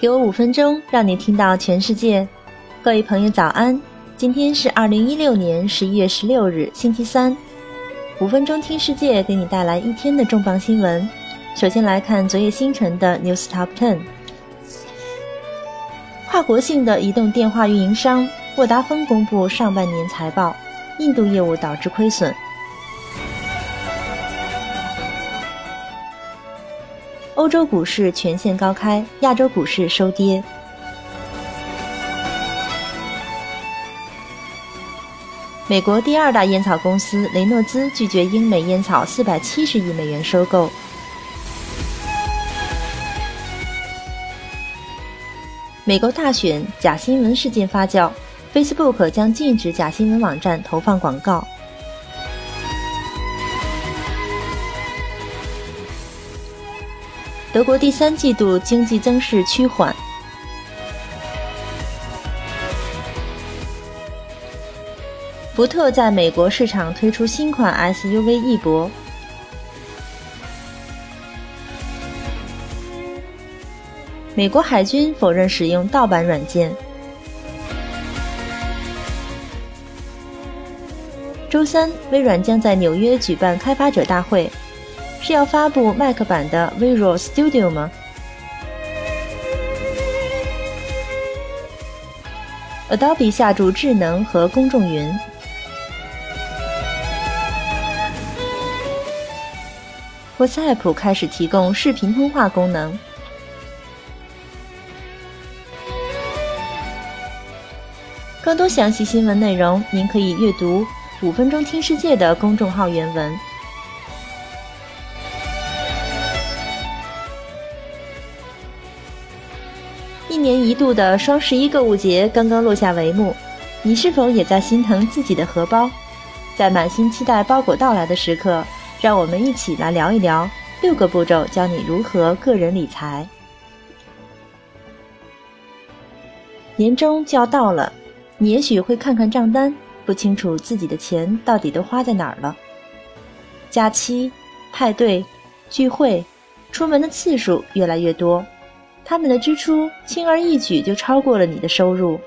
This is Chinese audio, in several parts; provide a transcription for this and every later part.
给我五分钟，让你听到全世界。各位朋友，早安！今天是二零一六年十一月十六日，星期三。五分钟听世界，给你带来一天的重磅新闻。首先来看昨夜星辰的 News Top Ten。跨国性的移动电话运营商沃达丰公布上半年财报，印度业务导致亏损。欧洲股市全线高开，亚洲股市收跌。美国第二大烟草公司雷诺兹拒绝英美烟草四百七十亿美元收购。美国大选假新闻事件发酵，Facebook 将禁止假新闻网站投放广告。德国第三季度经济增势趋缓。福特在美国市场推出新款 SUV 翼博。美国海军否认使用盗版软件。周三，微软将在纽约举办开发者大会。是要发布 Mac 版的 Visual Studio 吗？Adobe 下注智能和公众云。WhatsApp 开始提供视频通话功能。更多详细新闻内容，您可以阅读《五分钟听世界》的公众号原文。年一度的双十一购物节刚刚落下帷幕，你是否也在心疼自己的荷包？在满心期待包裹到来的时刻，让我们一起来聊一聊六个步骤，教你如何个人理财。年终就要到了，你也许会看看账单，不清楚自己的钱到底都花在哪儿了。假期、派对、聚会，出门的次数越来越多。他们的支出轻而易举就超过了你的收入。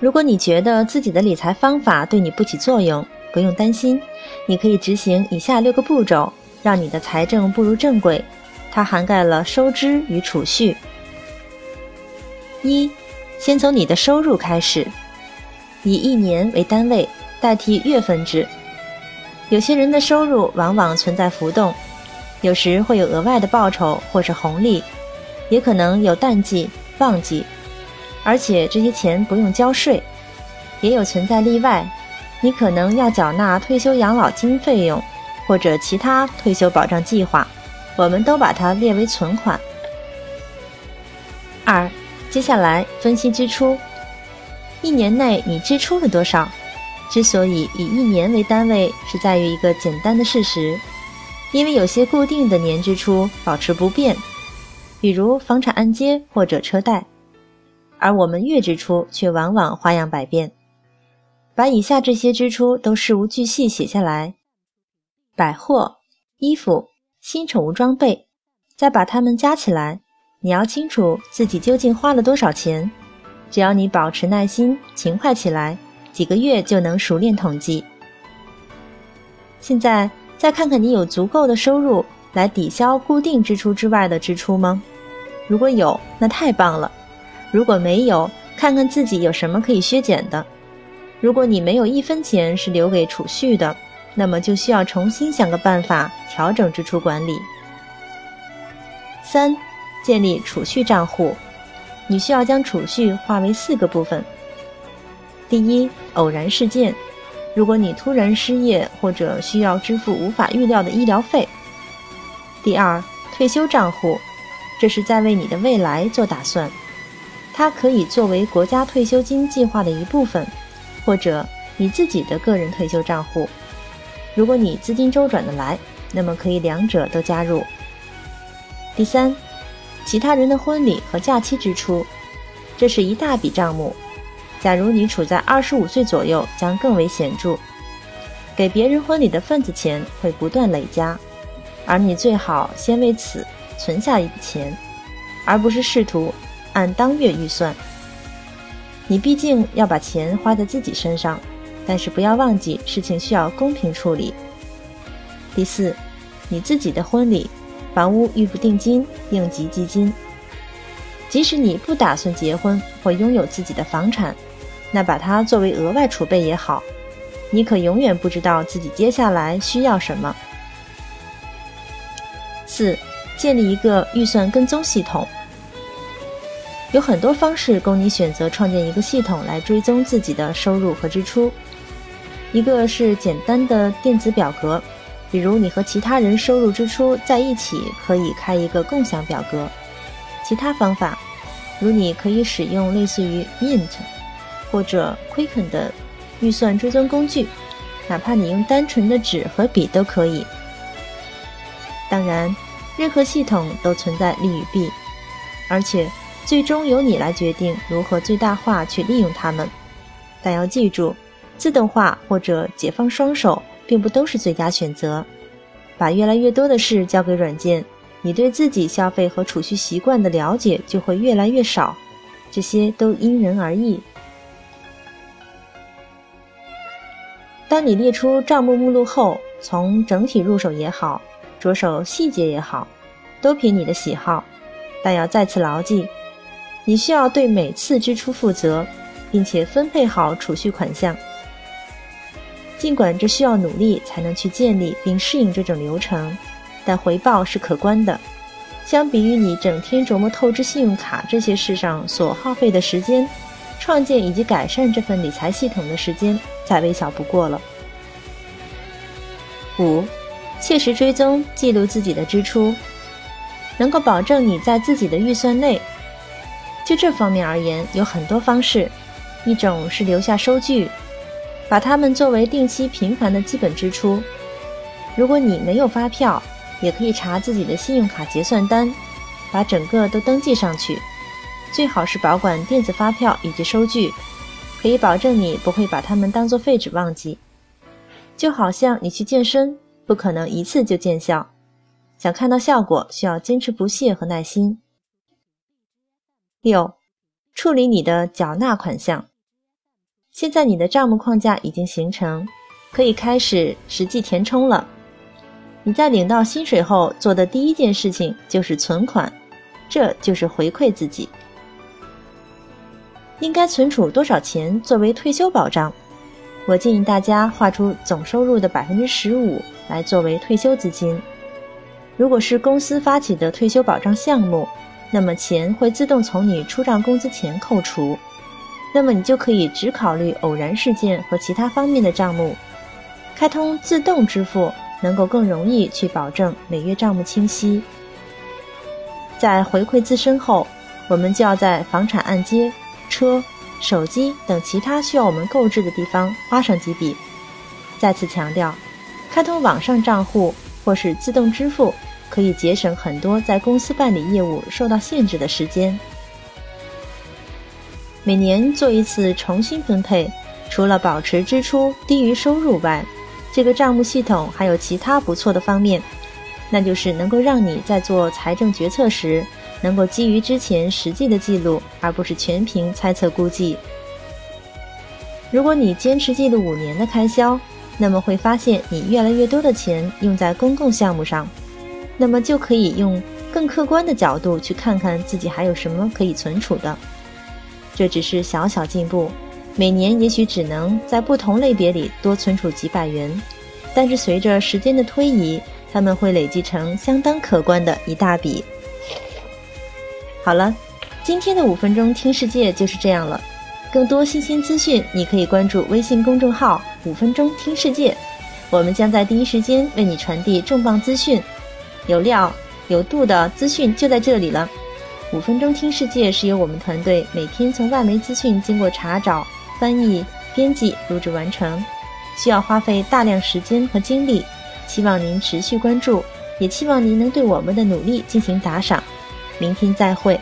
如果你觉得自己的理财方法对你不起作用，不用担心，你可以执行以下六个步骤，让你的财政步入正轨。它涵盖了收支与储蓄。一，先从你的收入开始，以一年为单位，代替月份制。有些人的收入往往存在浮动。有时会有额外的报酬或是红利，也可能有淡季、旺季，而且这些钱不用交税。也有存在例外，你可能要缴纳退休养老金费用或者其他退休保障计划，我们都把它列为存款。二，接下来分析支出，一年内你支出了多少？之所以以一年为单位，是在于一个简单的事实。因为有些固定的年支出保持不变，比如房产按揭或者车贷，而我们月支出却往往花样百变。把以下这些支出都事无巨细写下来：百货、衣服、新宠物装备，再把它们加起来。你要清楚自己究竟花了多少钱。只要你保持耐心、勤快起来，几个月就能熟练统计。现在。再看看你有足够的收入来抵消固定支出之外的支出吗？如果有，那太棒了；如果没有，看看自己有什么可以削减的。如果你没有一分钱是留给储蓄的，那么就需要重新想个办法调整支出管理。三、建立储蓄账户，你需要将储蓄划为四个部分。第一，偶然事件。如果你突然失业，或者需要支付无法预料的医疗费。第二，退休账户，这是在为你的未来做打算，它可以作为国家退休金计划的一部分，或者你自己的个人退休账户。如果你资金周转的来，那么可以两者都加入。第三，其他人的婚礼和假期支出，这是一大笔账目。假如你处在二十五岁左右，将更为显著。给别人婚礼的份子钱会不断累加，而你最好先为此存下一笔钱，而不是试图按当月预算。你毕竟要把钱花在自己身上，但是不要忘记事情需要公平处理。第四，你自己的婚礼，房屋预付定金、应急基金。即使你不打算结婚或拥有自己的房产，那把它作为额外储备也好。你可永远不知道自己接下来需要什么。四，建立一个预算跟踪系统。有很多方式供你选择，创建一个系统来追踪自己的收入和支出。一个是简单的电子表格，比如你和其他人收入支出在一起，可以开一个共享表格。其他方法，如你可以使用类似于 Mint 或者 Quicken 的。预算追踪工具，哪怕你用单纯的纸和笔都可以。当然，任何系统都存在利与弊，而且最终由你来决定如何最大化去利用它们。但要记住，自动化或者解放双手并不都是最佳选择。把越来越多的事交给软件，你对自己消费和储蓄习惯的了解就会越来越少。这些都因人而异。当你列出账目目录后，从整体入手也好，着手细节也好，都凭你的喜好。但要再次牢记，你需要对每次支出负责，并且分配好储蓄款项。尽管这需要努力才能去建立并适应这种流程，但回报是可观的。相比于你整天琢磨透支信用卡这些事上所耗费的时间，创建以及改善这份理财系统的时间。再微小不过了。五，切实追踪记录自己的支出，能够保证你在自己的预算内。就这方面而言，有很多方式。一种是留下收据，把它们作为定期频繁的基本支出。如果你没有发票，也可以查自己的信用卡结算单，把整个都登记上去。最好是保管电子发票以及收据。可以保证你不会把它们当做废纸忘记，就好像你去健身，不可能一次就见效，想看到效果需要坚持不懈和耐心。六，处理你的缴纳款项。现在你的账目框架已经形成，可以开始实际填充了。你在领到薪水后做的第一件事情就是存款，这就是回馈自己。应该存储多少钱作为退休保障？我建议大家划出总收入的百分之十五来作为退休资金。如果是公司发起的退休保障项目，那么钱会自动从你出账工资前扣除，那么你就可以只考虑偶然事件和其他方面的账目。开通自动支付能够更容易去保证每月账目清晰。在回馈自身后，我们就要在房产按揭。车、手机等其他需要我们购置的地方花上几笔。再次强调，开通网上账户或是自动支付，可以节省很多在公司办理业务受到限制的时间。每年做一次重新分配，除了保持支出低于收入外，这个账目系统还有其他不错的方面，那就是能够让你在做财政决策时。能够基于之前实际的记录，而不是全凭猜测估计。如果你坚持记录五年的开销，那么会发现你越来越多的钱用在公共项目上，那么就可以用更客观的角度去看看自己还有什么可以存储的。这只是小小进步，每年也许只能在不同类别里多存储几百元，但是随着时间的推移，他们会累积成相当可观的一大笔。好了，今天的五分钟听世界就是这样了。更多新鲜资讯，你可以关注微信公众号“五分钟听世界”，我们将在第一时间为你传递重磅资讯，有料有度的资讯就在这里了。五分钟听世界是由我们团队每天从外媒资讯经过查找、翻译、编辑、录制完成，需要花费大量时间和精力。希望您持续关注，也期望您能对我们的努力进行打赏。明天再会。